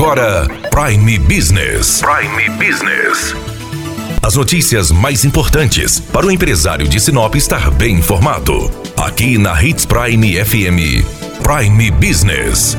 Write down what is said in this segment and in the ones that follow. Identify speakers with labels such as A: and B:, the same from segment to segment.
A: agora Prime Business. Prime Business. As notícias mais importantes para o empresário de Sinop estar bem informado. Aqui na Hits Prime FM. Prime Business.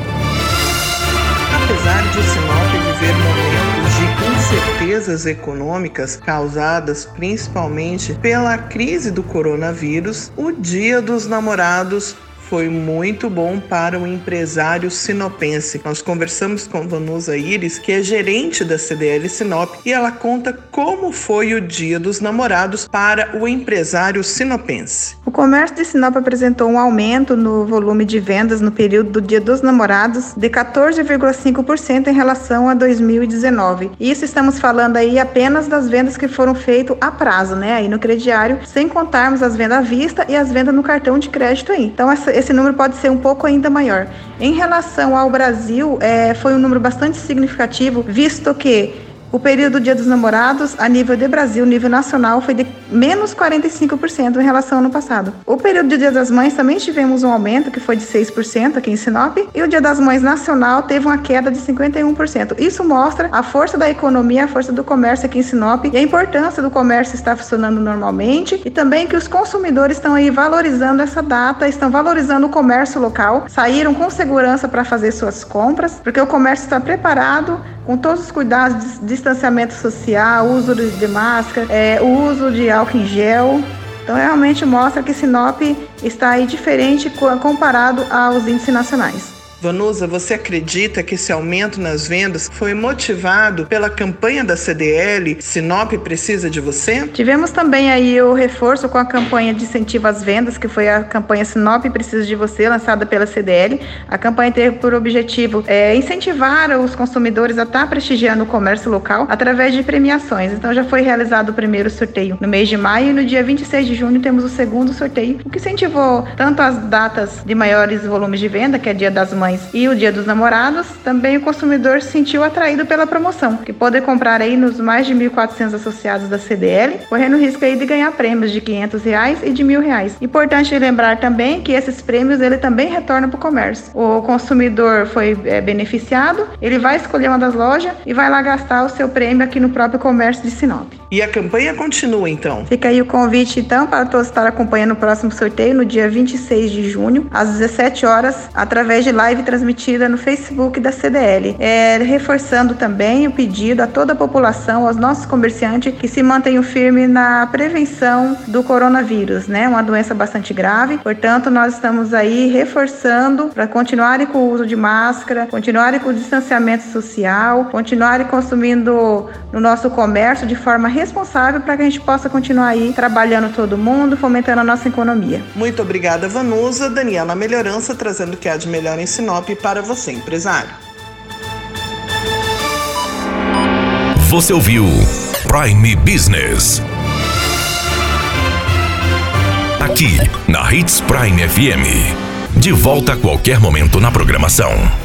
B: Apesar de Sinop viver momentos de incertezas econômicas causadas principalmente pela crise do coronavírus, o Dia dos Namorados foi muito bom para o empresário sinopense. Nós conversamos com Vanusa Iris, que é gerente da CDL Sinop, e ela conta como foi o Dia dos Namorados para o empresário sinopense.
C: O comércio de Sinop apresentou um aumento no volume de vendas no período do Dia dos Namorados de 14,5% em relação a 2019. Isso estamos falando aí apenas das vendas que foram feitas a prazo, né, aí no crediário, sem contarmos as vendas à vista e as vendas no cartão de crédito aí. Então esse número pode ser um pouco ainda maior. Em relação ao Brasil, é, foi um número bastante significativo, visto que o período do Dia dos Namorados, a nível de Brasil, nível nacional, foi de menos 45% em relação ao ano passado. O período do Dia das Mães também tivemos um aumento, que foi de 6% aqui em Sinop, e o Dia das Mães nacional teve uma queda de 51%. Isso mostra a força da economia, a força do comércio aqui em Sinop e a importância do comércio estar funcionando normalmente e também que os consumidores estão aí valorizando essa data, estão valorizando o comércio local, saíram com segurança para fazer suas compras, porque o comércio está preparado com todos os cuidados de distanciamento social, uso de máscara, é, uso de álcool em gel. Então, realmente mostra que Sinop está aí diferente comparado aos índices nacionais.
B: Vanusa, você acredita que esse aumento nas vendas foi motivado pela campanha da CDL Sinop precisa de você?
C: Tivemos também aí o reforço com a campanha de incentivo às vendas, que foi a campanha Sinop precisa de você, lançada pela CDL. A campanha teve por objetivo é, incentivar os consumidores a estar prestigiando o comércio local através de premiações. Então já foi realizado o primeiro sorteio no mês de maio e no dia 26 de junho temos o segundo sorteio, o que incentivou tanto as datas de maiores volumes de venda, que é Dia das Mães e o Dia dos Namorados, também o consumidor se sentiu atraído pela promoção, que pode comprar aí nos mais de 1.400 associados da CDL, correndo risco aí de ganhar prêmios de 500 reais e de R$ reais. Importante lembrar também que esses prêmios ele também retornam para o comércio. O consumidor foi é, beneficiado, ele vai escolher uma das lojas e vai lá gastar o seu prêmio aqui no próprio comércio de Sinop.
B: E a campanha continua então?
C: Fica aí o convite então para todos estar acompanhando o próximo sorteio no dia 26 de junho, às 17 horas, através de live transmitida no Facebook da CDL. É, reforçando também o pedido a toda a população, aos nossos comerciantes, que se mantenham firmes na prevenção do coronavírus, né? Uma doença bastante grave. Portanto, nós estamos aí reforçando para continuarem com o uso de máscara, continuarem com o distanciamento social, continuarem consumindo no nosso comércio de forma responsável para que a gente possa continuar aí trabalhando todo mundo, fomentando a nossa economia.
B: Muito obrigada, Vanusa. Daniela Melhorança trazendo o que há de melhor em Sinop para você, empresário.
A: Você ouviu Prime Business. Aqui, na Hits Prime FM. De volta a qualquer momento na programação.